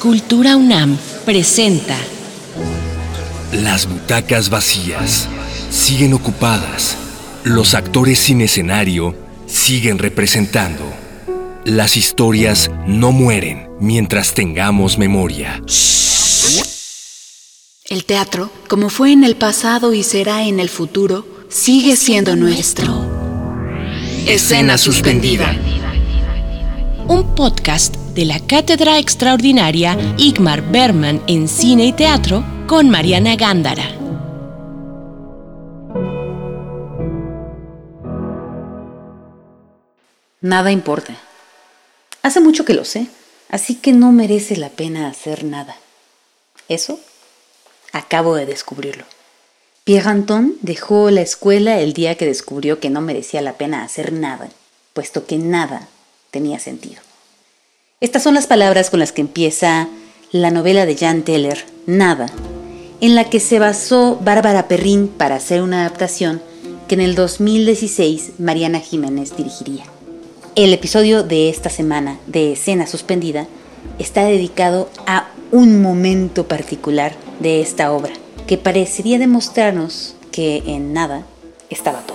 Cultura UNAM presenta Las butacas vacías siguen ocupadas. Los actores sin escenario siguen representando. Las historias no mueren mientras tengamos memoria. El teatro, como fue en el pasado y será en el futuro, sigue siendo nuestro. Escena suspendida. Un podcast de la Cátedra Extraordinaria Igmar Berman en Cine y Teatro con Mariana Gándara. Nada importa. Hace mucho que lo sé, así que no merece la pena hacer nada. Eso acabo de descubrirlo. Pierre Anton dejó la escuela el día que descubrió que no merecía la pena hacer nada, puesto que nada tenía sentido. Estas son las palabras con las que empieza la novela de Jan Teller, Nada, en la que se basó Bárbara Perrin para hacer una adaptación que en el 2016 Mariana Jiménez dirigiría. El episodio de esta semana de Escena Suspendida está dedicado a un momento particular de esta obra, que parecería demostrarnos que en nada estaba todo.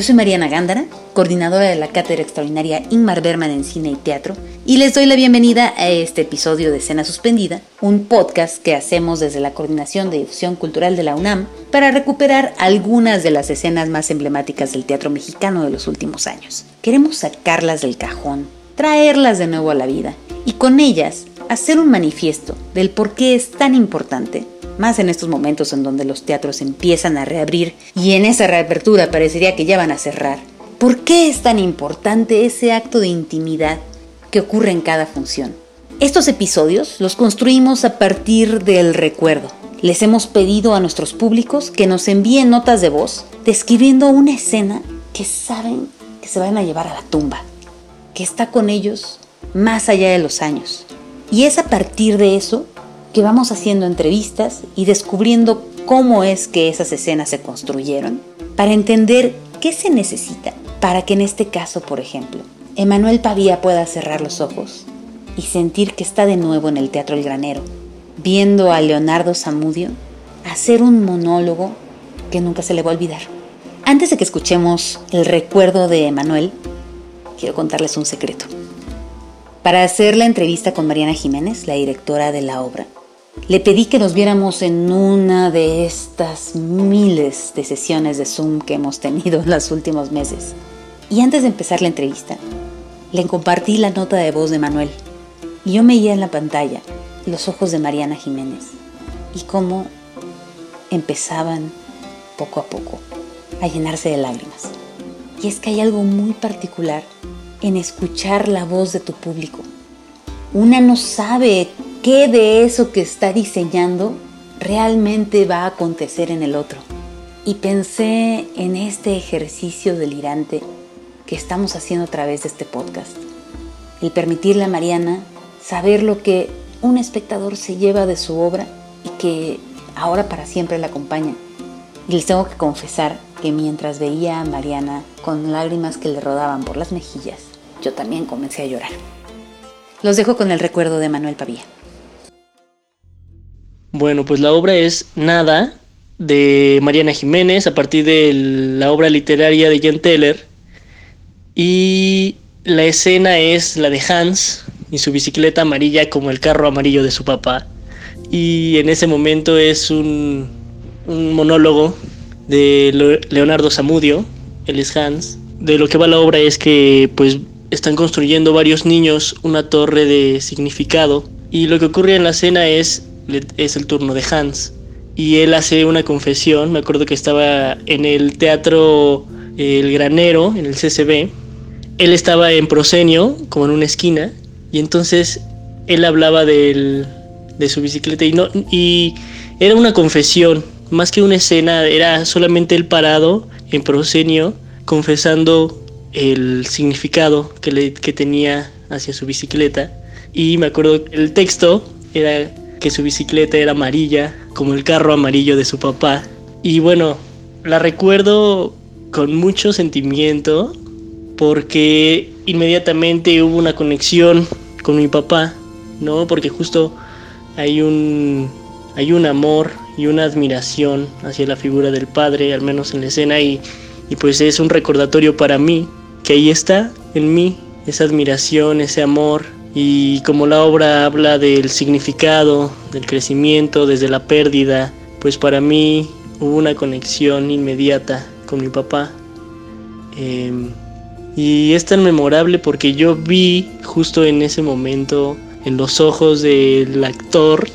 Yo soy Mariana Gándara, coordinadora de la Cátedra Extraordinaria Inmar Berman en Cine y Teatro, y les doy la bienvenida a este episodio de Escena Suspendida, un podcast que hacemos desde la Coordinación de Difusión Cultural de la UNAM para recuperar algunas de las escenas más emblemáticas del teatro mexicano de los últimos años. Queremos sacarlas del cajón, traerlas de nuevo a la vida y con ellas hacer un manifiesto del por qué es tan importante más en estos momentos en donde los teatros empiezan a reabrir y en esa reapertura parecería que ya van a cerrar. ¿Por qué es tan importante ese acto de intimidad que ocurre en cada función? Estos episodios los construimos a partir del recuerdo. Les hemos pedido a nuestros públicos que nos envíen notas de voz describiendo una escena que saben que se van a llevar a la tumba, que está con ellos más allá de los años. Y es a partir de eso que vamos haciendo entrevistas y descubriendo cómo es que esas escenas se construyeron para entender qué se necesita para que en este caso, por ejemplo, Emanuel Pavía pueda cerrar los ojos y sentir que está de nuevo en el Teatro El Granero, viendo a Leonardo Zamudio hacer un monólogo que nunca se le va a olvidar. Antes de que escuchemos el recuerdo de Emanuel, quiero contarles un secreto. Para hacer la entrevista con Mariana Jiménez, la directora de la obra, le pedí que nos viéramos en una de estas miles de sesiones de Zoom que hemos tenido en los últimos meses. Y antes de empezar la entrevista, le compartí la nota de voz de Manuel. Y yo veía en la pantalla los ojos de Mariana Jiménez y cómo empezaban poco a poco a llenarse de lágrimas. Y es que hay algo muy particular en escuchar la voz de tu público. Una no sabe qué de eso que está diseñando realmente va a acontecer en el otro. Y pensé en este ejercicio delirante que estamos haciendo a través de este podcast. El permitirle a Mariana saber lo que un espectador se lleva de su obra y que ahora para siempre la acompaña. Y les tengo que confesar que mientras veía a Mariana con lágrimas que le rodaban por las mejillas, yo también comencé a llorar. Los dejo con el recuerdo de Manuel Pavía. Bueno, pues la obra es Nada de Mariana Jiménez a partir de la obra literaria de Jan Teller. Y la escena es la de Hans y su bicicleta amarilla como el carro amarillo de su papá. Y en ese momento es un, monólogo de Leonardo Zamudio, él es Hans. De lo que va la obra es que pues están construyendo varios niños una torre de significado y lo que ocurre en la escena es es el turno de Hans. Y él hace una confesión, me acuerdo que estaba en el teatro El Granero, en el CCB. Él estaba en prosenio, como en una esquina, y entonces él hablaba de su bicicleta y, no, y era una confesión, más que una escena, era solamente él parado en prosenio, confesando el significado que, le, que tenía hacia su bicicleta. Y me acuerdo que el texto era que su bicicleta era amarilla, como el carro amarillo de su papá. Y bueno, la recuerdo con mucho sentimiento porque inmediatamente hubo una conexión con mi papá ¿no? Porque justo hay un, hay un amor y una admiración hacia la figura del padre, al menos en la escena, y, y pues es un recordatorio para mí que ahí está en mí esa admiración, ese amor, y como la obra habla del significado, del crecimiento, desde la pérdida, pues para mí hubo una conexión inmediata con mi papá. Em, y es tan memorable porque yo vi justo en ese momento en los ojos del actor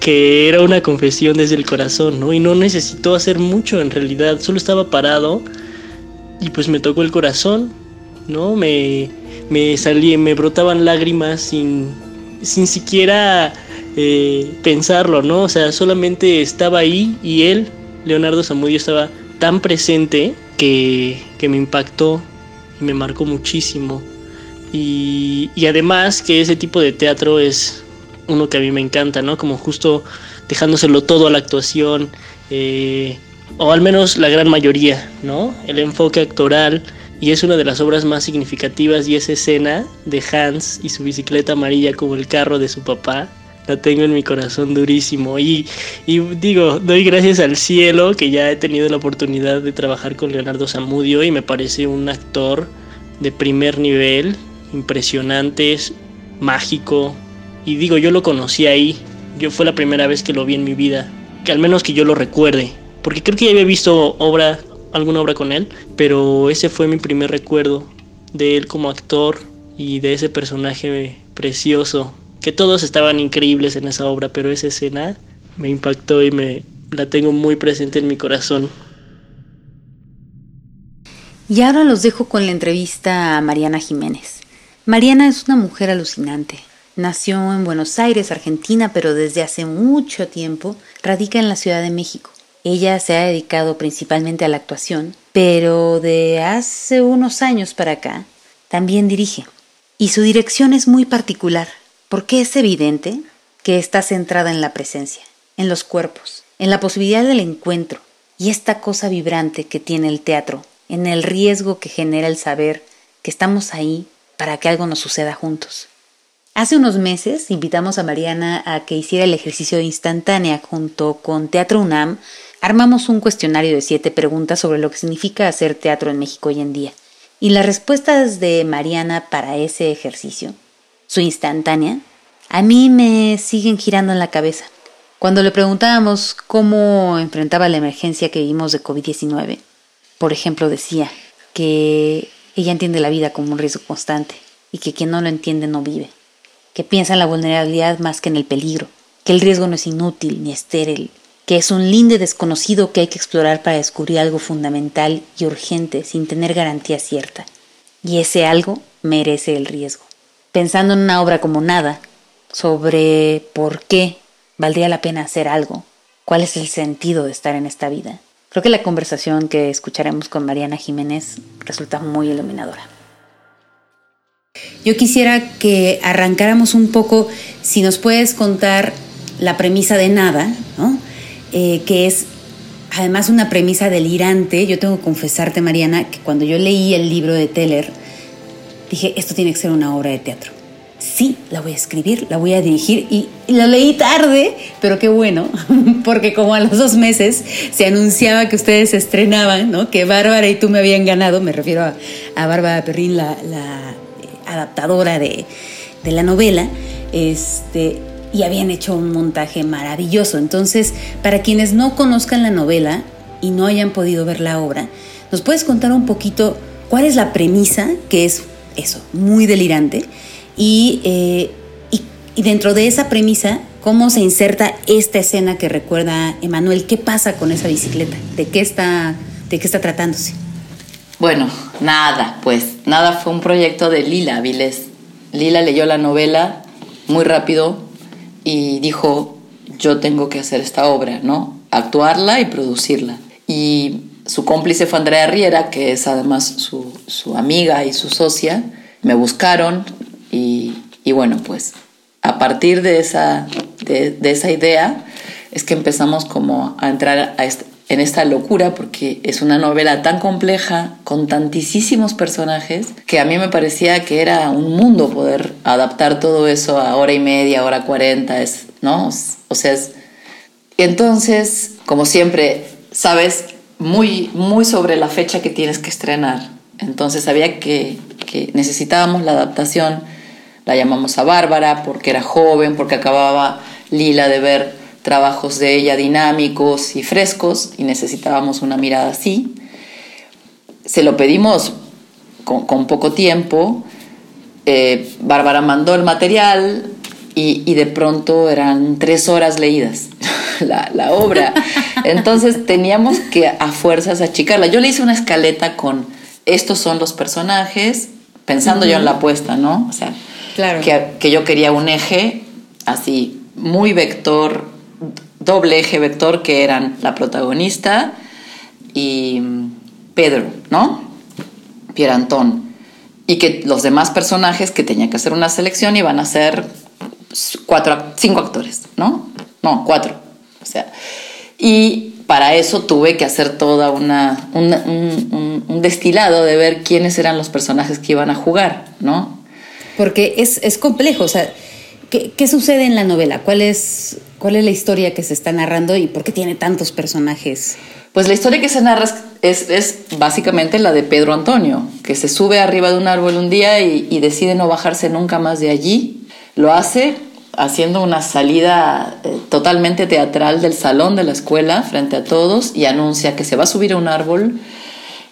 que era una confesión desde el corazón, ¿no? Y no necesitó hacer mucho en realidad, solo estaba parado y pues me tocó el corazón, ¿no? Me, me salí, me brotaban lágrimas sin, sin siquiera eh, pensarlo, ¿no? O sea, solamente estaba ahí y él, Leonardo Zamudio, estaba tan presente que, que me impactó y me marcó muchísimo. Y, y, además que ese tipo de teatro es uno que a mí me encanta, ¿no? Como justo dejándoselo todo a la actuación, eh, o al menos la gran mayoría, ¿no? El enfoque actoral, y es una de las obras más significativas y esa escena de Hans y su bicicleta amarilla como el carro de su papá. La tengo en mi corazón durísimo. Y, y, digo, doy gracias al cielo que ya he tenido la oportunidad de trabajar con Leonardo Zamudio y me parece un actor de primer nivel, impresionante, mágico. Y digo, yo lo conocí ahí, yo fue la primera vez que lo vi en mi vida, que al menos que yo lo recuerde, porque creo que ya había visto obra alguna obra con él, pero ese fue mi primer recuerdo de él como actor y de ese personaje precioso, que todos estaban increíbles en esa obra, pero esa escena me impactó y me la tengo muy presente en mi corazón. Y ahora los dejo con la entrevista a Mariana Jiménez. Mariana es una mujer alucinante. Nació en Buenos Aires, Argentina, pero desde hace mucho tiempo radica en la Ciudad de México. Ella se ha dedicado principalmente a la actuación, pero de hace unos años para acá también dirige. Y su dirección es muy particular, porque es evidente que está centrada en la presencia, en los cuerpos, en la posibilidad del encuentro y esta cosa vibrante que tiene el teatro, en el riesgo que genera el saber que estamos ahí para que algo nos suceda juntos. Hace unos meses invitamos a Mariana a que hiciera el ejercicio instantánea junto con Teatro UNAM armamos un cuestionario de siete preguntas sobre lo que significa hacer teatro en México hoy en día. Y las respuestas de Mariana para ese ejercicio, su instantánea, a mí me siguen girando en la cabeza. Cuando le preguntábamos cómo enfrentaba la emergencia que vivimos de COVID-19, por ejemplo, decía que ella entiende la vida como un riesgo constante y que quien no lo entiende no vive, que piensa en la vulnerabilidad más que en el peligro, que el riesgo no es inútil ni estéril, que es un linde desconocido que hay que explorar para descubrir algo fundamental y urgente sin tener garantía cierta. Y ese algo merece el riesgo. Pensando en una obra como Nada, sobre por qué valdría la pena hacer algo, cuál es el sentido de estar en esta vida, creo que la conversación que escucharemos con Mariana Jiménez resulta muy iluminadora. Yo quisiera que arrancáramos un poco, si nos puedes contar la premisa de Nada, ¿no? Eh, que es además una premisa delirante. Yo tengo que confesarte, Mariana, que cuando yo leí el libro de Teller, dije, esto tiene que ser una obra de teatro. Sí, la voy a escribir, la voy a dirigir y, la leí tarde, pero qué bueno, porque como a los dos meses se anunciaba que ustedes estrenaban, ¿no? que Bárbara y tú me habían ganado, me refiero a, Bárbara Perrín, la, eh, adaptadora de, de la novela, este, y habían hecho un montaje maravilloso. Entonces, para quienes no conozcan la novela y no hayan podido ver la obra, ¿nos puedes contar un poquito cuál es la premisa, que es eso, muy delirante? Y, eh, y, dentro de esa premisa, ¿cómo se inserta esta escena que recuerda Emanuel? ¿Qué pasa con esa bicicleta? ¿De qué está, de qué está tratándose? Bueno, nada, pues nada fue un proyecto de Lila Viles. Lila leyó la novela muy rápido, y dijo, yo tengo que hacer esta obra, ¿no? Actuarla y producirla. Y su cómplice fue Andrea Riera, que es además su, su amiga y su socia. Me buscaron y, y, bueno, pues a partir de esa, de, de, esa idea es que empezamos como a entrar a, en esta locura porque es una novela tan compleja, con tantísimos personajes, que a mí me parecía que era un mundo poder adaptar todo eso a hora y media, hora cuarenta, es, ¿no? O sea, es... Entonces, como siempre, sabes muy, muy sobre la fecha que tienes que estrenar. Entonces sabía que, que necesitábamos la adaptación. La llamamos a Bárbara porque era joven, porque acababa Lila de ver trabajos de ella dinámicos y frescos y necesitábamos una mirada así. Se lo pedimos con, poco tiempo. Eh, Bárbara mandó el material y, de pronto eran tres horas leídas la, la obra. Entonces teníamos que a fuerzas achicarla. Yo le hice una escaleta con estos son los personajes, pensando yo en la apuesta, ¿no? O sea, claro. que, que yo quería un eje así, muy vector, doble eje vector que eran la protagonista y Pedro, ¿no? Pierre Antón. Y que los demás personajes que tenía que hacer una selección iban a ser cuatro, cinco actores, ¿no? No, cuatro. O sea, y para eso tuve que hacer toda una, un, un, destilado de ver quiénes eran los personajes que iban a jugar, ¿no? Porque es, es complejo, o sea, ¿qué, ¿qué, sucede en la novela? ¿Cuál es ¿Cuál es la historia que se está narrando y por qué tiene tantos personajes? Pues la historia que se narra es, es básicamente la de Pedro Antonio, que se sube arriba de un árbol un día y, decide no bajarse nunca más de allí. Lo hace haciendo una salida eh, totalmente teatral del salón de la escuela frente a todos y anuncia que se va a subir a un árbol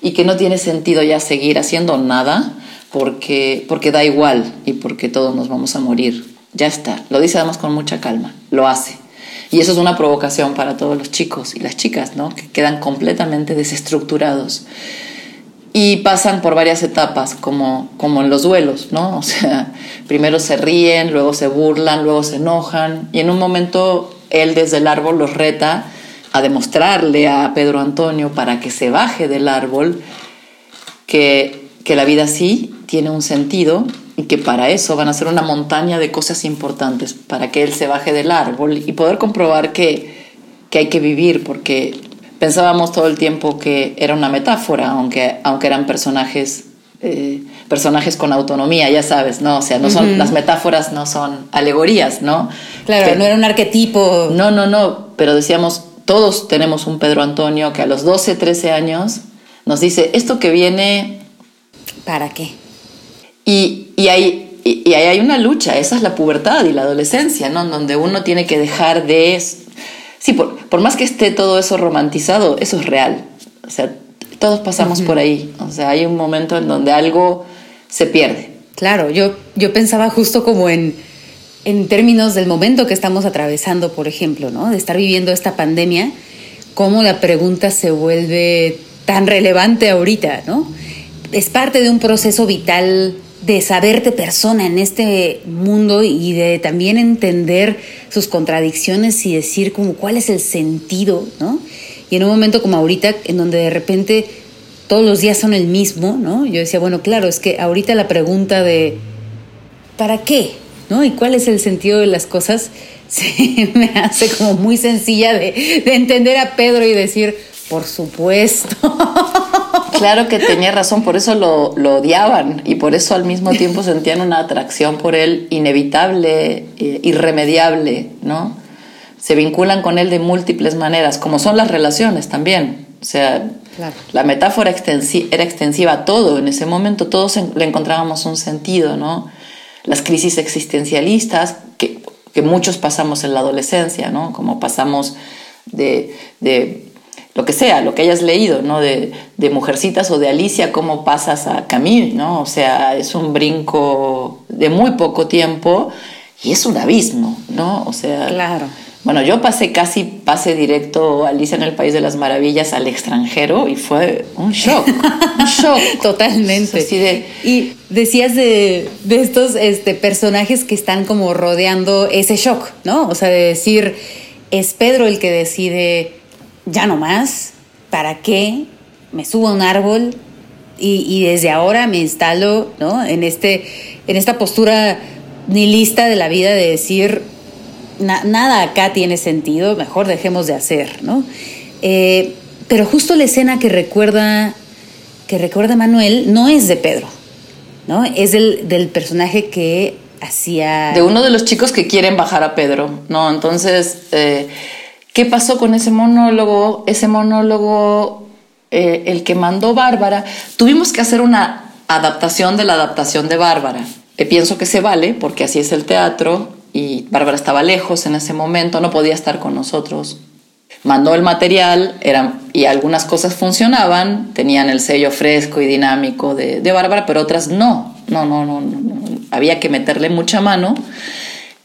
y que no tiene sentido ya seguir haciendo nada porque, porque da igual y porque todos nos vamos a morir. Ya está. Lo dice además con mucha calma. Lo hace. Y eso es una provocación para todos los chicos y las chicas, ¿no? Que quedan completamente desestructurados. Y pasan por varias etapas, como, como en los duelos, ¿no? O sea, primero se ríen, luego se burlan, luego se enojan. Y en un momento él desde el árbol los reta a demostrarle a Pedro Antonio para que se baje del árbol que, que la vida sí tiene un sentido y que para eso van a ser una montaña de cosas importantes, para que él se baje del árbol y poder comprobar que, que hay que vivir, porque pensábamos todo el tiempo que era una metáfora, aunque, aunque eran personajes, eh, personajes con autonomía, ya sabes, ¿no? O sea, no son, las metáforas no son alegorías, ¿no? Claro, no era un arquetipo. No, no, no, pero decíamos, todos tenemos un Pedro Antonio que a los 12, 13 años nos dice, esto que viene... ¿Para qué? Y, y, hay, y, ahí hay una lucha, esa es la pubertad y la adolescencia, ¿no? Donde uno tiene que dejar de... Sí, por, por más que esté todo eso romantizado, eso es real. O sea, todos pasamos por ahí. O sea, hay un momento en donde algo se pierde. Claro, yo, yo pensaba justo como en, en términos del momento que estamos atravesando, por ejemplo, ¿no? De estar viviendo esta pandemia, cómo la pregunta se vuelve tan relevante ahorita, ¿no? Es parte de un proceso vital de saberte persona en este mundo y de también entender sus contradicciones y decir como cuál es el sentido, ¿no? Y en un momento como ahorita, en donde de repente todos los días son el mismo, ¿no? Yo decía, bueno, claro, es que ahorita la pregunta de ¿para qué? ¿no? ¿Y cuál es el sentido de las cosas? Se me hace como muy sencilla de, de entender a Pedro y decir, por supuesto. Claro que tenía razón, por eso lo, odiaban y por eso al mismo tiempo sentían una atracción por él inevitable, eh, irremediable, ¿no? Se vinculan con él de múltiples maneras, como son las relaciones también. O sea, la metáfora era extensiva a todo. En ese momento todos le encontrábamos un sentido, ¿no? Las crisis existencialistas que, que muchos pasamos en la adolescencia, ¿no? Como pasamos de, de lo que sea, lo que hayas leído, ¿no? De, de, Mujercitas o de Alicia, cómo pasas a Camille, ¿no? O sea, es un brinco de muy poco tiempo y es un abismo, ¿no? O sea, claro. Bueno, yo pasé casi, pase directo Alicia en el País de las Maravillas al extranjero y fue un shock, un shock. Totalmente. Y decías de, de estos este, personajes que están como rodeando ese shock, ¿no? O sea, de decir, es Pedro el que decide ya no más, ¿para qué? Me subo a un árbol y, desde ahora me instalo ¿no? en, este, en esta postura nihilista de la vida de decir, nada acá tiene sentido, mejor dejemos de hacer, ¿no? Eh, Pero justo la escena que recuerda, que recuerda Manuel no es de Pedro, ¿no? Es del, del personaje que hacía... De uno de los chicos que quieren bajar a Pedro, ¿no? Entonces, eh, ¿qué pasó con ese monólogo? Ese monólogo, eh, el que mandó Bárbara, tuvimos que hacer una adaptación de la adaptación de Bárbara. Eh, pienso que se vale, porque así es el teatro, y Bárbara estaba lejos en ese momento, no podía estar con nosotros mandó el material eran, y algunas cosas funcionaban, tenían el sello fresco y dinámico de, Bárbara, pero otras no. No, no, no, no, Había que meterle mucha mano.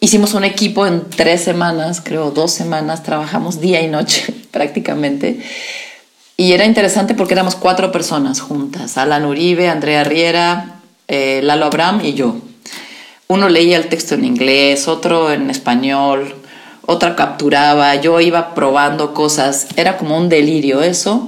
Hicimos un equipo en tres semanas, creo dos semanas, trabajamos día y noche prácticamente. Y era interesante porque éramos cuatro personas juntas, Alan Uribe, Andrea Riera, eh, Lalo Abraham y yo. Uno leía el texto en inglés, otro en español, otra capturaba, yo iba probando cosas, era como un delirio eso.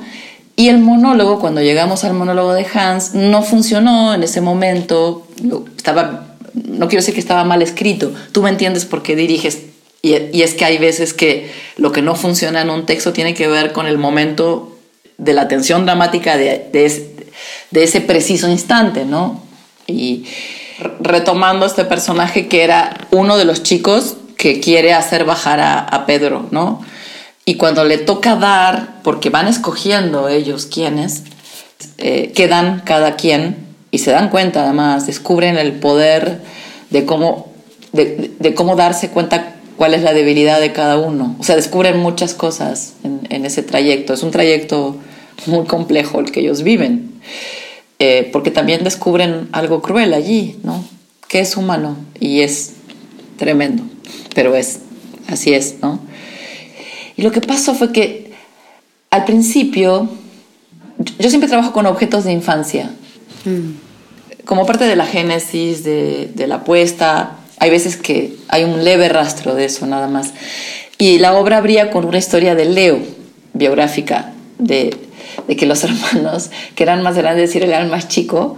Y el monólogo, cuando llegamos al monólogo de Hans, no funcionó en ese momento, estaba, no quiero decir que estaba mal escrito, tú me entiendes por qué diriges, y, es que hay veces que lo que no funciona en un texto tiene que ver con el momento de la tensión dramática de, de ese preciso instante, ¿no? Y retomando este personaje que era uno de los chicos que quiere hacer bajar a, Pedro, ¿no? Y cuando le toca dar, porque van escogiendo ellos quiénes, eh, quedan cada quien y se dan cuenta además, descubren el poder de cómo, de, cómo darse cuenta cuál es la debilidad de cada uno. O sea, descubren muchas cosas en, ese trayecto. Es un trayecto muy complejo el que ellos viven, eh, porque también descubren algo cruel allí, ¿no? Que es humano y es tremendo pero es, así es, ¿no? Y lo que pasó fue que al principio, yo siempre trabajo con objetos de infancia, mm. como parte de la génesis, de, la apuesta, hay veces que hay un leve rastro de eso nada más. Y la obra abría con una historia de Leo, biográfica, de, de que los hermanos, que eran más grandes y él era el más chico,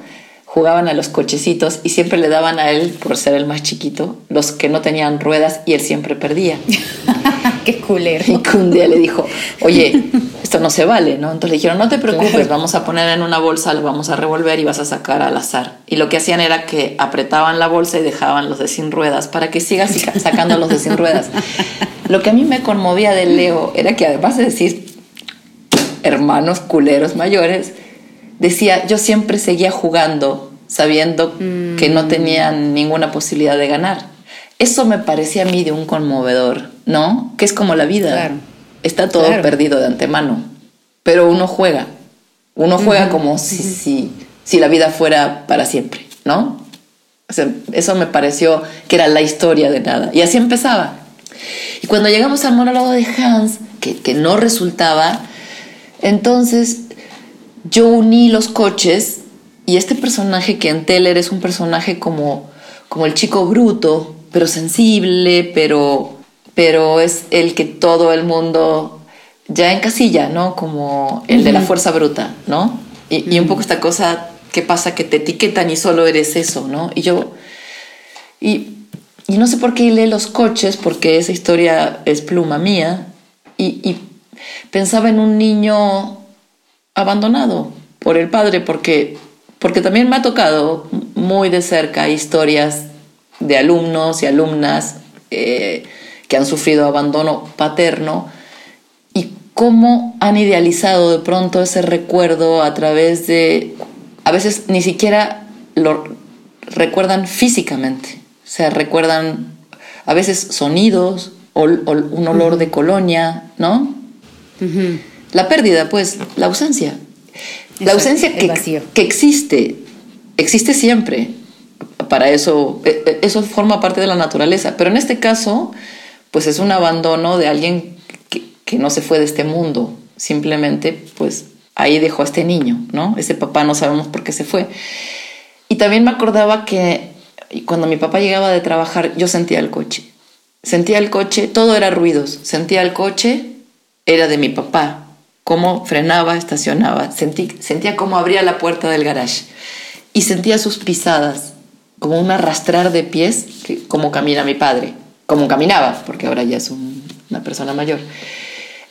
jugaban a los cochecitos y siempre le daban a él, por ser el más chiquito, los que no tenían ruedas y él siempre perdía. Qué culero. Y un día le dijo, oye, esto no se vale, ¿no? Entonces le dijeron, no te preocupes, vamos a poner en una bolsa, lo vamos a revolver y vas a sacar al azar. Y lo que hacían era que apretaban la bolsa y dejaban los de sin ruedas para que sigas sacando los de sin ruedas. Lo que a mí me conmovía de Leo era que además de decir hermanos culeros mayores, decía, yo siempre seguía jugando sabiendo que no tenían ninguna posibilidad de ganar. Eso me parecía a mí de un conmovedor, ¿no? Que es como la vida. Está todo perdido de antemano, pero uno juega. Uno juega como si, si, si, la vida fuera para siempre, ¿no? eso me pareció que era la historia de nada. Y así empezaba. Y cuando llegamos al monólogo de Hans, que, que no resultaba, entonces yo uní los coches y este personaje que en Teller es un personaje como, como el chico bruto, pero sensible, pero, pero es el que todo el mundo ya encasilla, ¿no? Como el de la fuerza bruta, ¿no? Y, un poco esta cosa que pasa que te etiquetan y solo eres eso, ¿no? Y yo... Y, y no sé por qué lee los coches, porque esa historia es pluma mía, y, y pensaba en un niño abandonado por el padre porque, porque también me ha tocado muy de cerca historias de alumnos y alumnas eh, que han sufrido abandono paterno y cómo han idealizado de pronto ese recuerdo a través de, a veces ni siquiera lo recuerdan físicamente, o sea, recuerdan a veces sonidos o, un olor de colonia, ¿no? La pérdida, pues, la ausencia. La ausencia que, que existe, existe siempre. Para eso, e, e, eso forma parte de la naturaleza. Pero en este caso, pues es un abandono de alguien que, que no se fue de este mundo. Simplemente, pues ahí dejó a este niño, ¿no? Ese papá no sabemos por qué se fue. Y también me acordaba que cuando mi papá llegaba de trabajar, yo sentía el coche. Sentía el coche, todo era ruidos. Sentía el coche, era de mi papá cómo frenaba, estacionaba, sentí, sentía cómo abría la puerta del garage y sentía sus pisadas, como un arrastrar de pies, como camina mi padre, como caminaba, porque ahora ya es una persona mayor.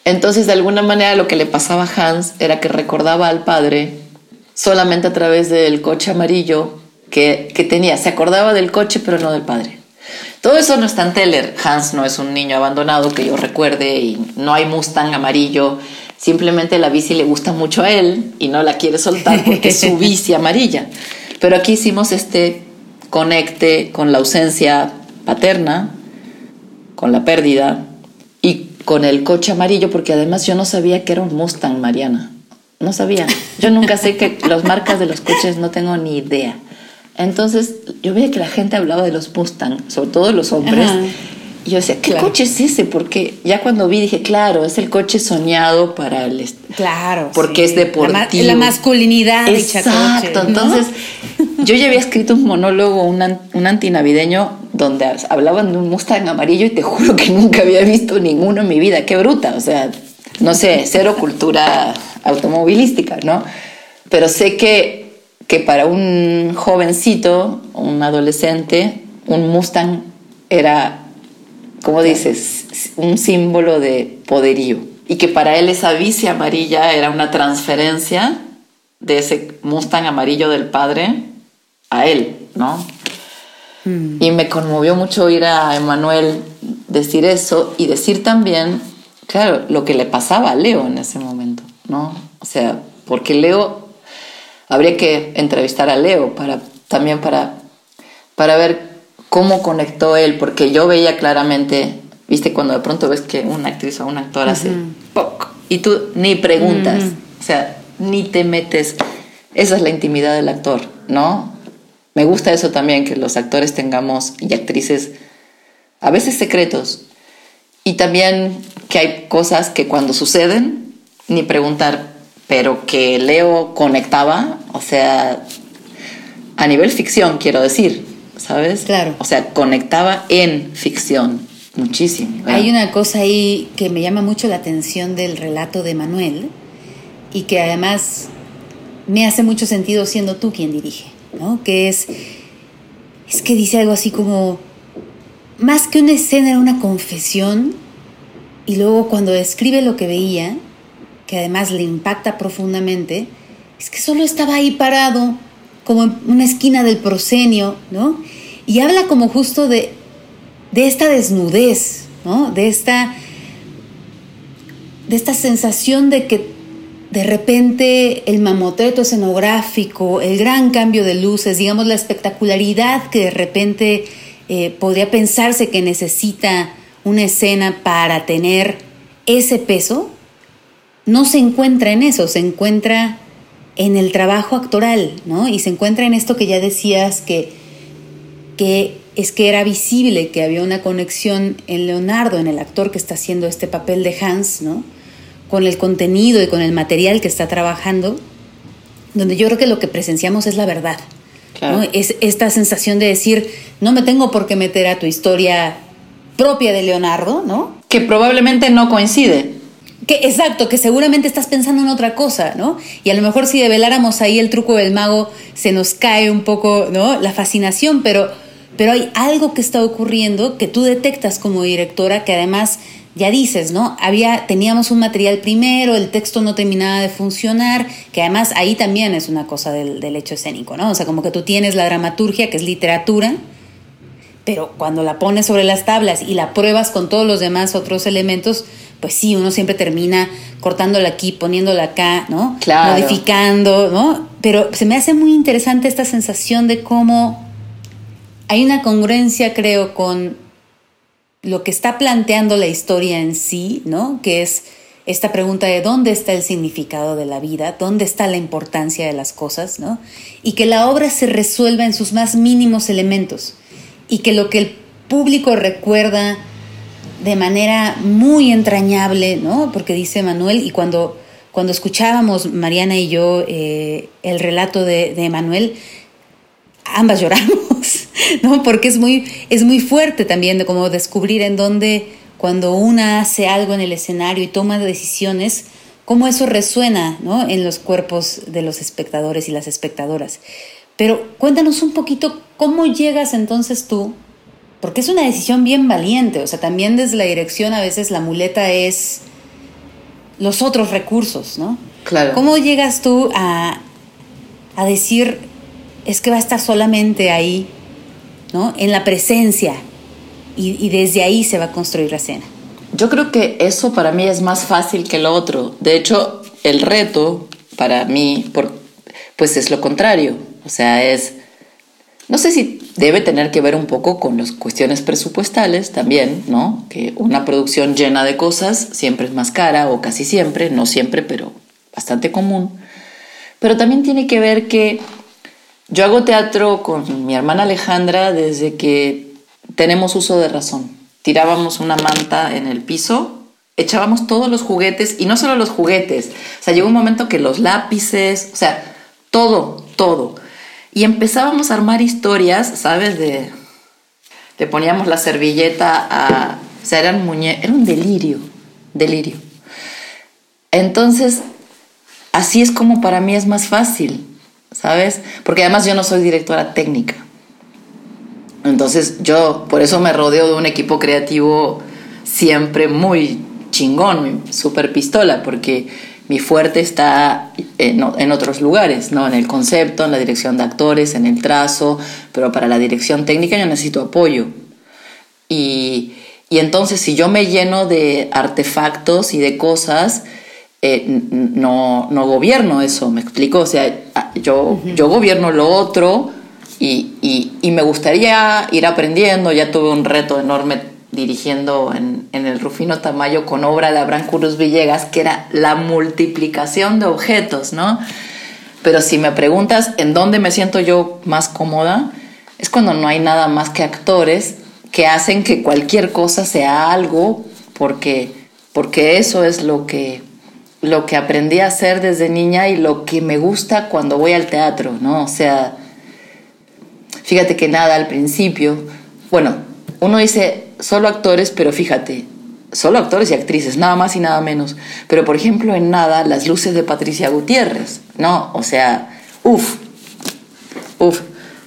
Entonces, de alguna manera, lo que le pasaba a Hans era que recordaba al padre solamente a través del coche amarillo que, que tenía. Se acordaba del coche, pero no del padre. Todo eso no está en Teller. Hans no es un niño abandonado que yo recuerde y no hay Mustang amarillo. Simplemente la bici le gusta mucho a él y no la quiere soltar porque es su bici amarilla. Pero aquí hicimos este conecte con la ausencia paterna, con la pérdida y con el coche amarillo, porque además yo no sabía que era un Mustang, Mariana. No sabía. Yo nunca sé que las marcas de los coches no tengo ni idea. Entonces yo veía que la gente hablaba de los Mustang, sobre todo los hombres. Y yo decía, ¿qué coche es ese? Porque ya cuando vi dije, claro, es el coche soñado para el... Claro. Porque es deportivo. La, masculinidad. Exacto. Entonces yo ya había escrito un monólogo, un, un antinavideño, donde hablaban de un Mustang amarillo y te juro que nunca había visto ninguno en mi vida. Qué bruta. O sea, no sé, cero cultura automovilística, ¿no? Pero sé que que para un jovencito, un adolescente, un Mustang era, como dices, un símbolo de poderío. Y que para él esa bici amarilla era una transferencia de ese Mustang amarillo del padre a él, ¿no? Mm. Y me conmovió mucho oír a Emanuel decir eso y decir también, claro, lo que le pasaba a Leo en ese momento, ¿no? O sea, porque Leo habría que entrevistar a Leo para, también para, para ver cómo conectó él, porque yo veía claramente, viste, cuando de pronto ves que una actriz o un actor hace poc y tú ni preguntas, o sea, ni te metes. Esa es la intimidad del actor, ¿no? Me gusta eso también, que los actores tengamos y actrices a veces secretos. Y también que hay cosas que cuando suceden, ni preguntar, pero que Leo conectaba, o sea, a nivel ficción, quiero decir, ¿sabes? Claro. O sea, conectaba en ficción muchísimo. Hay una cosa ahí que me llama mucho la atención del relato de Manuel y que además me hace mucho sentido siendo tú quien dirige, ¿no? Que es, es que dice algo así como, más que una escena era una confesión y luego cuando describe lo que veía, que además le impacta profundamente, es que solo estaba ahí parado, como en una esquina del proscenio, ¿no? Y habla como justo de, de esta desnudez, ¿no? De esta, de esta sensación de que de repente el mamotreto escenográfico, el gran cambio de luces, digamos la espectacularidad que de repente eh, podría pensarse que necesita una escena para tener ese peso, no se encuentra en eso, se encuentra en el trabajo actoral, ¿no? Y se encuentra en esto que ya decías que, que es que era visible que había una conexión en Leonardo, en el actor que está haciendo este papel de Hans, ¿no? Con el contenido y con el material que está trabajando, donde yo creo que lo que presenciamos es la verdad. Es esta sensación de decir, no me tengo por qué meter a tu historia propia de Leonardo, ¿no? Que probablemente no coincide. Que, exacto, que seguramente estás pensando en otra cosa, ¿no? Y a lo mejor si develáramos ahí el truco del mago, se nos cae un poco, ¿no? La fascinación, pero, pero hay algo que está ocurriendo que tú detectas como directora, que además ya dices, ¿no? Había, teníamos un material primero, el texto no terminaba de funcionar, que además ahí también es una cosa del, del hecho escénico, ¿no? O sea, como que tú tienes la dramaturgia, que es literatura, pero cuando la pones sobre las tablas y la pruebas con todos los demás otros elementos, pues sí, uno siempre termina cortándola aquí, poniéndola acá, ¿no? Claro. Modificando, ¿no? Pero se me hace muy interesante esta sensación de cómo hay una congruencia, creo, con lo que está planteando la historia en sí, ¿no? Que es esta pregunta de dónde está el significado de la vida, dónde está la importancia de las cosas, ¿no? Y que la obra se resuelva en sus más mínimos elementos y que lo que el público recuerda de manera muy entrañable, ¿no? Porque dice Manuel, y cuando, cuando escuchábamos Mariana y yo eh, el relato de, de Manuel, ambas lloramos, ¿no? Porque es muy, es muy fuerte también de como descubrir en dónde cuando una hace algo en el escenario y toma decisiones, cómo eso resuena, ¿no? En los cuerpos de los espectadores y las espectadoras. Pero cuéntanos un poquito cómo llegas entonces tú porque es una decisión bien valiente, o sea, también desde la dirección a veces la muleta es los otros recursos, ¿no? Claro. ¿Cómo llegas tú a, a decir, es que va a estar solamente ahí, ¿no? En la presencia, y, y desde ahí se va a construir la escena. Yo creo que eso para mí es más fácil que lo otro. De hecho, el reto para mí, por, pues es lo contrario. O sea, es, no sé si debe tener que ver un poco con las cuestiones presupuestales también, ¿no? Que una producción llena de cosas siempre es más cara, o casi siempre, no siempre, pero bastante común. Pero también tiene que ver que yo hago teatro con mi hermana Alejandra desde que tenemos uso de razón. Tirábamos una manta en el piso, echábamos todos los juguetes, y no solo los juguetes, o sea, llegó un momento que los lápices, o sea, todo, todo. Y empezábamos a armar historias, ¿sabes? De, le poníamos la servilleta a... O sea, eran era un delirio, delirio. Entonces, así es como para mí es más fácil, ¿sabes? Porque además yo no soy directora técnica. Entonces yo por eso me rodeo de un equipo creativo siempre muy chingón, súper pistola, porque mi fuerte está en, en, otros lugares, ¿no? En el concepto, en la dirección de actores, en el trazo, pero para la dirección técnica yo necesito apoyo. Y, y entonces si yo me lleno de artefactos y de cosas, eh, no, no gobierno eso, ¿me explico? O sea, yo, yo gobierno lo otro y, y, y me gustaría ir aprendiendo, ya tuve un reto enorme dirigiendo en, en, el Rufino Tamayo con obra de Abraham Cruz Villegas, que era la multiplicación de objetos, ¿no? Pero si me preguntas en dónde me siento yo más cómoda, es cuando no hay nada más que actores que hacen que cualquier cosa sea algo, porque, porque eso es lo que, lo que aprendí a hacer desde niña y lo que me gusta cuando voy al teatro, ¿no? O sea, fíjate que nada al principio, bueno, uno dice solo actores, pero fíjate, solo actores y actrices, nada más y nada menos. Pero por ejemplo, en nada, las luces de Patricia Gutiérrez, ¿no? O sea, uff, uff,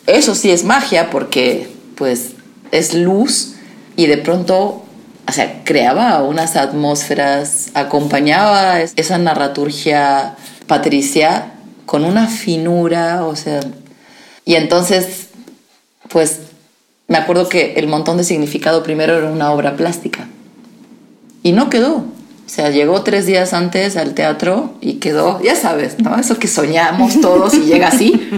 eso sí es magia porque pues es luz y de pronto, o sea, creaba unas atmósferas, acompañaba esa narraturgia Patricia con una finura, o sea, y entonces, pues me acuerdo que el montón de significado primero era una obra plástica. Y no quedó. O sea, llegó tres días antes al teatro y quedó, ya sabes, ¿no? Eso que soñamos todos y llega así,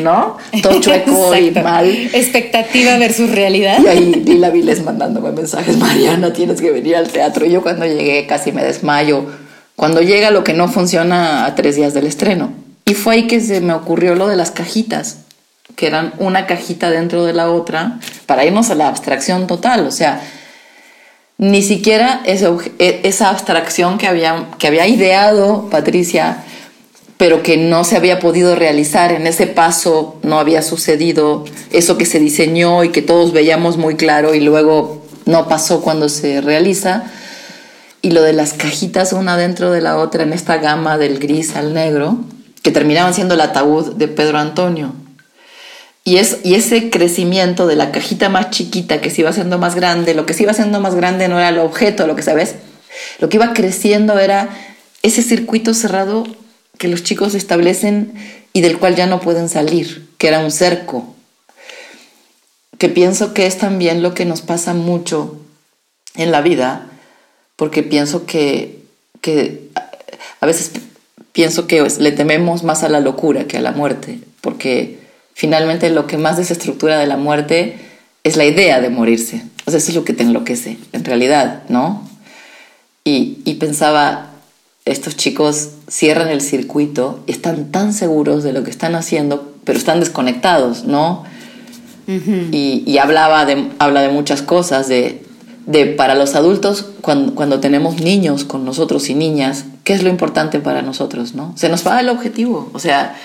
¿no? Todo chueco Exacto. y mal. Expectativa versus realidad. Y ahí Lila Viles mandándome mensajes, Mariana, tienes que venir al teatro. Y yo cuando llegué casi me desmayo. Cuando llega lo que no funciona a tres días del estreno. Y fue ahí que se me ocurrió lo de las cajitas que eran una cajita dentro de la otra, para irnos a la abstracción total. O sea, ni siquiera esa, esa abstracción que había, que había ideado Patricia, pero que no se había podido realizar en ese paso, no había sucedido eso que se diseñó y que todos veíamos muy claro y luego no pasó cuando se realiza. Y lo de las cajitas una dentro de la otra en esta gama del gris al negro, que terminaban siendo el ataúd de Pedro Antonio. Y, es, y ese crecimiento de la cajita más chiquita que se iba haciendo más grande, lo que se iba haciendo más grande no era el objeto, lo que sabes, lo que iba creciendo era ese circuito cerrado que los chicos establecen y del cual ya no pueden salir, que era un cerco. Que pienso que es también lo que nos pasa mucho en la vida, porque pienso que, que a veces pienso que le tememos más a la locura que a la muerte, porque finalmente lo que más desestructura de la muerte es la idea de morirse. O sea, eso es lo que te enloquece, en realidad, ¿no? Y, y pensaba, estos chicos cierran el circuito y están tan seguros de lo que están haciendo, pero están desconectados, ¿no? Uh -huh. y, y, hablaba de, habla de muchas cosas, de, de para los adultos, cuando, cuando, tenemos niños con nosotros y niñas, ¿qué es lo importante para nosotros, no? Se nos va el objetivo, o sea,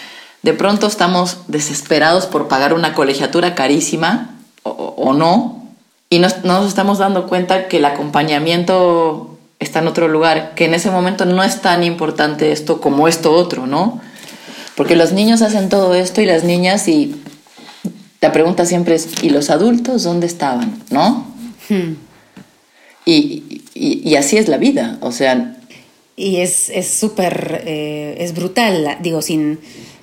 de pronto estamos desesperados por pagar una colegiatura carísima o, o no, y no, no, nos estamos dando cuenta que el acompañamiento está en otro lugar, que en ese momento no es tan importante esto como esto otro, ¿no? Porque los niños hacen todo esto y las niñas y la pregunta siempre es, ¿y los adultos dónde estaban? ¿No? Hmm. Y, y, y, así es la vida, o sea... y es súper, eh, es, brutal, digo, sin,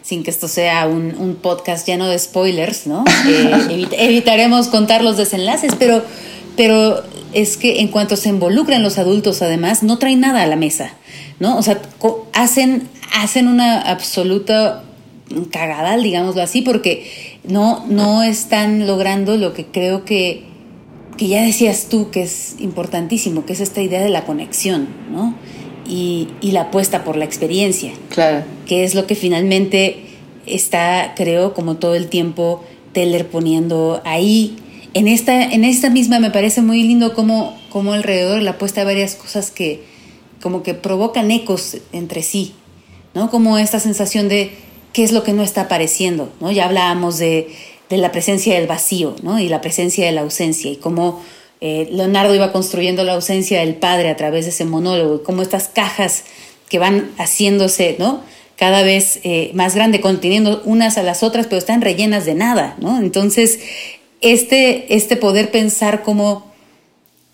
sin que esto sea un, podcast lleno de spoilers, ¿no? Eh, evitaremos contar los desenlaces, pero, pero es que en cuanto se involucran los adultos, además, no traen nada a la mesa, ¿no? O sea, hacen, hacen una absoluta cagadal, digámoslo así, porque no, no están logrando lo que creo que, que ya decías tú que es importantísimo, que es esta idea de la conexión, ¿no? Y, y la apuesta por la experiencia. Claro. Que es lo que finalmente está, creo, como todo el tiempo Teller poniendo ahí. En esta, en esta misma me parece muy lindo como, como alrededor la apuesta a varias cosas que como que provocan ecos entre sí, ¿no? Como esta sensación de qué es lo que no está apareciendo, ¿no? Ya hablábamos de, la presencia del vacío, ¿no? Y la presencia de la ausencia y cómo eh, Leonardo iba construyendo la ausencia del padre a través de ese monólogo y cómo estas cajas que van haciéndose, ¿no? Cada vez eh, más grande, conteniendo unas a las otras, pero están rellenas de nada, ¿no? Entonces, este, este poder pensar como,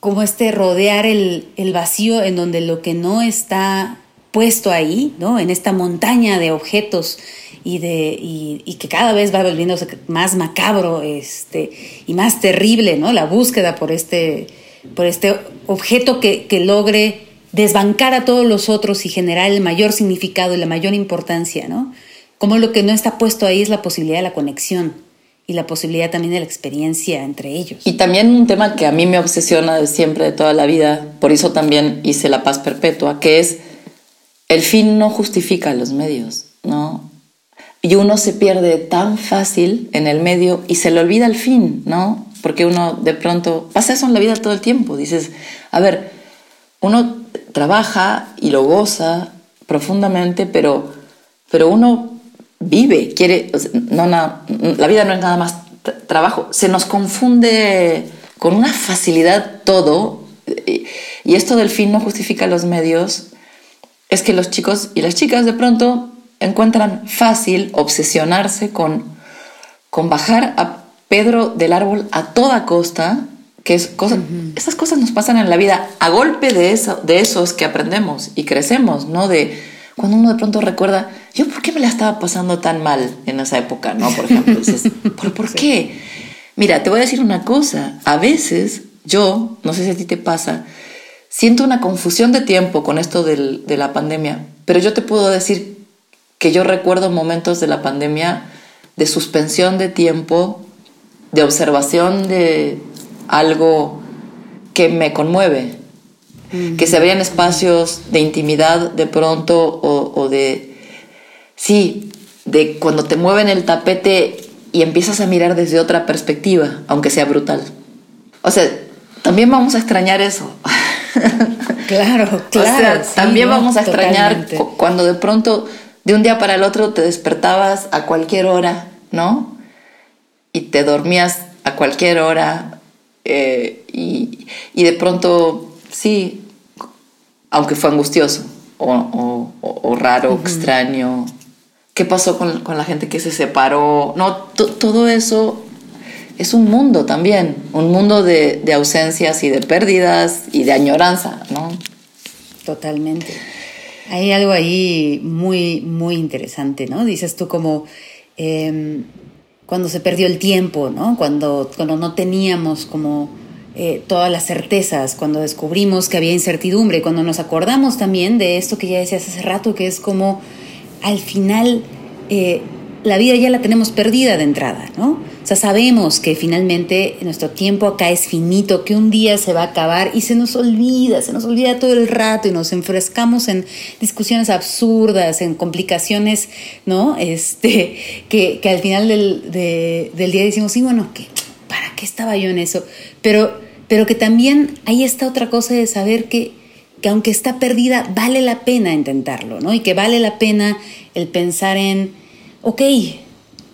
como este rodear el, el vacío en donde lo que no está puesto ahí, ¿no? En esta montaña de objetos y, de, y, que cada vez va volviéndose más macabro este, y más terrible, ¿no? La búsqueda por este, por este objeto que, que logre desbancar a todos los otros y generar el mayor significado y la mayor importancia, ¿no? Como lo que no está puesto ahí es la posibilidad de la conexión y la posibilidad también de la experiencia entre ellos. Y también un tema que a mí me obsesiona de siempre, de toda la vida, por eso también hice la paz perpetua, que es el fin no justifica los medios, ¿no? Y uno se pierde tan fácil en el medio y se le olvida el fin, ¿no? Porque uno de pronto pasa eso en la vida todo el tiempo. Dices, a ver, uno trabaja y lo goza profundamente, pero, pero uno vive, quiere, no, la vida no es nada más trabajo. Se nos confunde con una facilidad todo. Y esto del fin no justifica los medios. Es que los chicos y las chicas de pronto encuentran fácil obsesionarse con, con bajar a Pedro del árbol a toda costa, que es cosa, esas cosas nos pasan en la vida a golpe de, eso, de esos que aprendemos y crecemos, ¿no? De cuando uno de pronto recuerda, yo por qué me la estaba pasando tan mal en esa época, ¿no? Por ejemplo, dices, ¿por, ¿por qué? Mira, te voy a decir una cosa, a veces yo, no sé si a ti te pasa, siento una confusión de tiempo con esto del, de la pandemia, pero yo te puedo decir que yo recuerdo momentos de la pandemia de suspensión de tiempo, de observación de algo que me conmueve, que se vean espacios de intimidad de pronto o, de, sí, de cuando te mueven el tapete y empiezas a mirar desde otra perspectiva, aunque sea brutal. O sea, también vamos a extrañar eso. Claro, claro. también vamos a extrañar cuando de pronto de un día para el otro te despertabas a cualquier hora, ¿no? Y te dormías a cualquier hora eh, y, de pronto, sí, aunque fue angustioso o, raro, extraño. ¿Qué pasó con, la gente que se separó? No, todo eso es un mundo también, un mundo de, de ausencias y de pérdidas y de añoranza, ¿no? Totalmente. Hay algo ahí muy, muy interesante, ¿no? Dices tú como em, cuando se perdió el tiempo, ¿no? Cuando, cuando no teníamos como eh, todas las certezas, cuando descubrimos que había incertidumbre, cuando nos acordamos también de esto que ya decías hace rato, que es como al final eh, la vida ya la tenemos perdida de entrada, ¿no? O sea, sabemos que finalmente nuestro tiempo acá es finito, que un día se va a acabar y se nos olvida, se nos olvida todo el rato y nos enfrescamos en discusiones absurdas, en complicaciones, ¿no? Este, que, al final del, día decimos, sí, bueno, ¿qué, ¿para qué estaba yo en eso? Pero, pero que también ahí está otra cosa de saber que, que aunque está perdida, vale la pena intentarlo, ¿no? Y que vale la pena el pensar en, ok,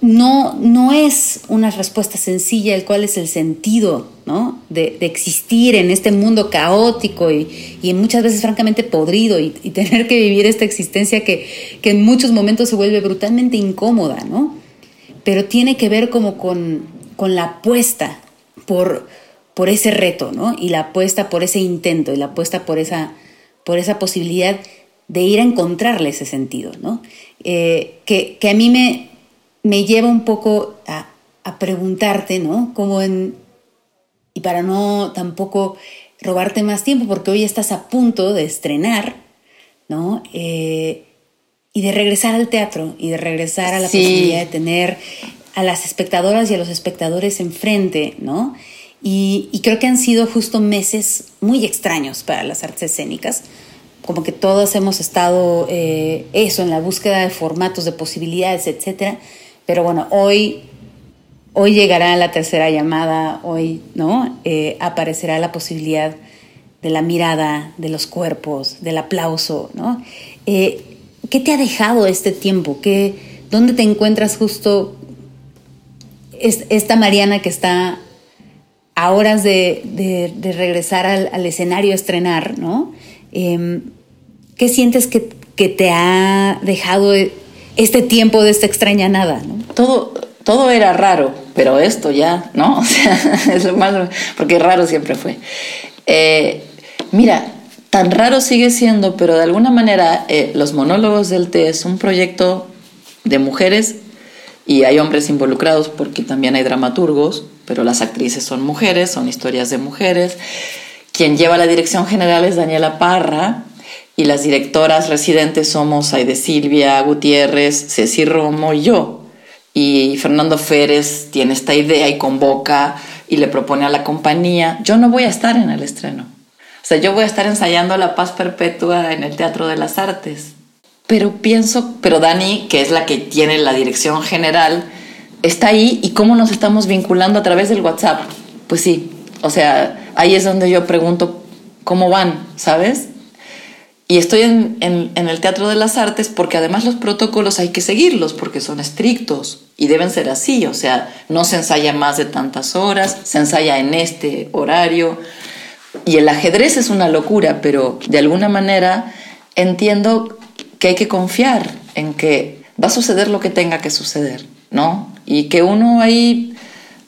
no, no es una respuesta sencilla el cuál es el sentido ¿no? de, existir en este mundo caótico y, muchas veces francamente podrido y, tener que vivir esta existencia que, en muchos momentos se vuelve brutalmente incómoda, ¿no? pero tiene que ver como con, con la apuesta por, por ese reto ¿no? y la apuesta por ese intento y la apuesta por esa, por esa posibilidad de ir a encontrarle ese sentido, ¿no? Eh, que, a mí me, me lleva un poco a, preguntarte, ¿no? Como en, y para no tampoco robarte más tiempo, porque hoy estás a punto de estrenar, ¿no? Eh, y de regresar al teatro y de regresar a la posibilidad de tener a las espectadoras y a los espectadores enfrente, ¿no? Y, creo que han sido justo meses muy extraños para las artes escénicas, como que todos hemos estado eh, eso, en la búsqueda de formatos, de posibilidades, etc. Pero bueno, hoy, hoy llegará la tercera llamada, hoy, ¿no? Eh, aparecerá la posibilidad de la mirada, de los cuerpos, del aplauso, ¿no? Eh, ¿Qué te ha dejado este tiempo? ¿Qué, ¿Dónde te encuentras justo esta Mariana que está a horas de, regresar al, escenario a estrenar, ¿no? Em, ¿Qué sientes que, te ha dejado este tiempo de esta extraña nada? Todo, todo era raro, pero esto ya, ¿no? O sea, es lo más, porque raro siempre fue. Eh, mira, tan raro sigue siendo, pero de alguna manera eh, los monólogos del té es un proyecto de mujeres y hay hombres involucrados porque también hay dramaturgos, pero las actrices son mujeres, son historias de mujeres. Quien lleva la dirección general es Daniela Parra y las directoras residentes somos Aide Silvia Gutiérrez, Ceci Romo y yo. Y Fernando Férez tiene esta idea y convoca y le propone a la compañía. Yo no voy a estar en el estreno. O sea, yo voy a estar ensayando La Paz Perpetua en el Teatro de las Artes. Pero pienso, pero Dani, que es la que tiene la dirección general, está ahí y cómo nos estamos vinculando a través del WhatsApp. Pues sí, o sea, ahí es donde yo pregunto cómo van, ¿sabes? Y estoy en, el Teatro de las Artes porque además los protocolos hay que seguirlos porque son estrictos y deben ser así, o sea, no se ensaya más de tantas horas, se ensaya en este horario. Y el ajedrez es una locura, pero de alguna manera entiendo que hay que confiar en que va a suceder lo que tenga que suceder, ¿no? Y que uno ahí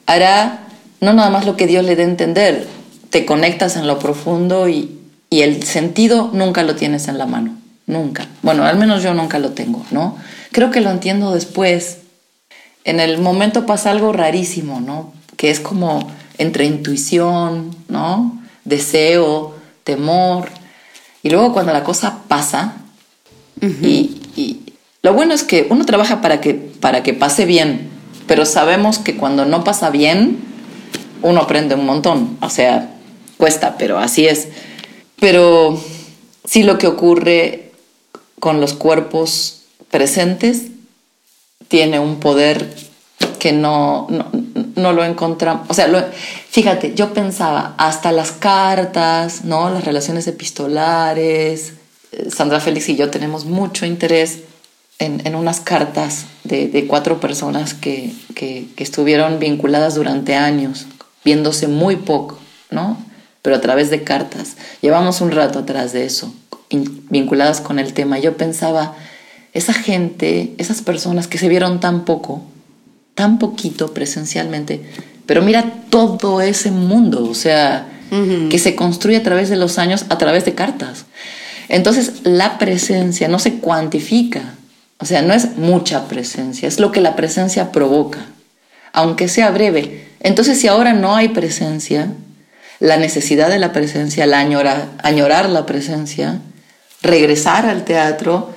hará no nada más lo que Dios le dé a entender, te conectas en lo profundo y, y el sentido nunca lo tienes en la mano, nunca. Bueno, al menos yo nunca lo tengo, ¿no? Creo que lo entiendo después. En el momento pasa algo rarísimo, ¿no? Que es como entre intuición, ¿no? Deseo, temor. Y luego cuando la cosa pasa, y, lo bueno es que uno trabaja para que, para que pase bien, pero sabemos que cuando no pasa bien, uno aprende un montón. O sea, cuesta, pero así es. Pero sí lo que ocurre con los cuerpos presentes tiene un poder que no, no, lo encontramos. O sea, fíjate, yo pensaba, hasta las cartas, ¿no? Las relaciones epistolares, Sandra Félix y yo tenemos mucho interés en, unas cartas de, cuatro personas que, estuvieron vinculadas durante años, viéndose muy poco, ¿no? Pero a través de cartas. Llevamos un rato atrás de eso, vinculadas con el tema. Yo pensaba, esa gente, esas personas que se vieron tan poco, tan poquito presencialmente, pero mira todo ese mundo, o sea, que se construye a través de los años, a través de cartas. Entonces, la presencia no se cuantifica, o sea, no es mucha presencia, es lo que la presencia provoca, aunque sea breve. Entonces, si ahora no hay presencia, la necesidad de la presencia, la añorar, la presencia, regresar al teatro,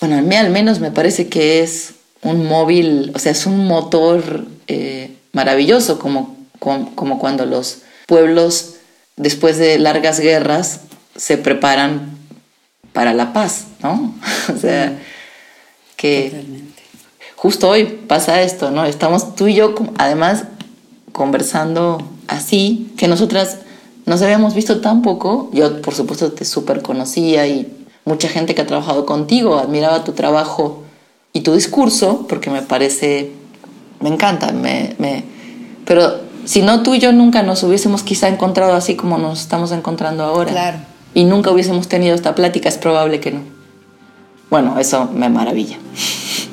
bueno, a mí al menos me parece que es un móvil, o sea, es un motor eh, maravilloso, como, como cuando los pueblos, después de largas guerras, se preparan para la paz, ¿no? o sea, que justo hoy pasa esto, ¿no? Estamos tú y yo, además, conversando así, que nosotras nos habíamos visto tan poco. Yo, por supuesto, te súper conocía y mucha gente que ha trabajado contigo admiraba tu trabajo y tu discurso, porque me parece, me encanta, me, me, pero si no tú y yo nunca nos hubiésemos quizá encontrado así como nos estamos encontrando ahora. Claro y nunca hubiésemos tenido esta plática, es probable que no. Bueno, eso me maravilla.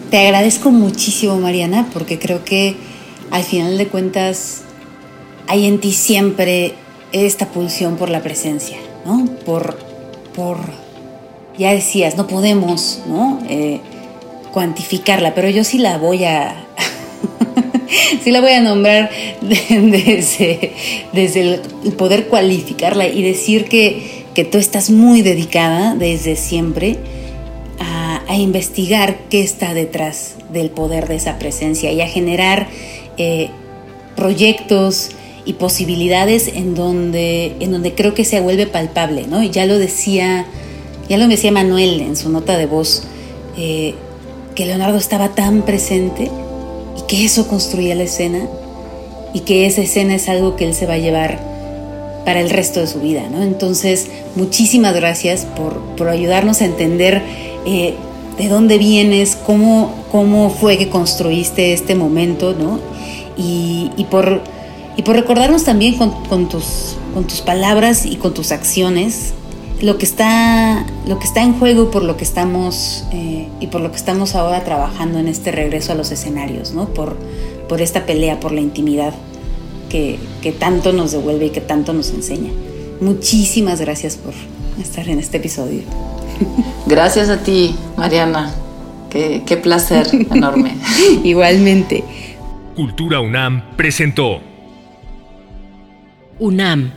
Te agradezco muchísimo, Mariana, porque creo que al final de cuentas hay en ti siempre esta pulsión por la presencia, ¿no? Por, por ya decías, no podemos, ¿no? Eh, cuantificarla, pero yo sí la voy a, sí la voy a nombrar desde, desde el poder cualificarla y decir que, que tú estás muy dedicada desde siempre a, investigar qué está detrás del poder de esa presencia y a generar eh, proyectos y posibilidades en donde, en donde creo que se vuelve palpable, ¿no? Ya lo decía, ya lo decía Manuel en su nota de voz, eh, que Leonardo estaba tan presente y que eso construía la escena y que esa escena es algo que él se va a llevar para el resto de su vida, ¿no? Entonces, muchísimas gracias por, por ayudarnos a entender eh, de dónde vienes, cómo, cómo fue que construiste este momento, ¿no? Y, y por, y por recordarnos también con, con, tus, con tus palabras y con tus acciones lo que está, lo que está en juego por lo que estamos eh, y por lo que estamos ahora trabajando en este regreso a los escenarios, ¿no? Por, por esta pelea, por la intimidad que, que tanto nos devuelve y que tanto nos enseña. Muchísimas gracias por estar en este episodio. Gracias a ti, Mariana. Qué, qué placer enorme. Igualmente. Cultura UNAM presentó UNAM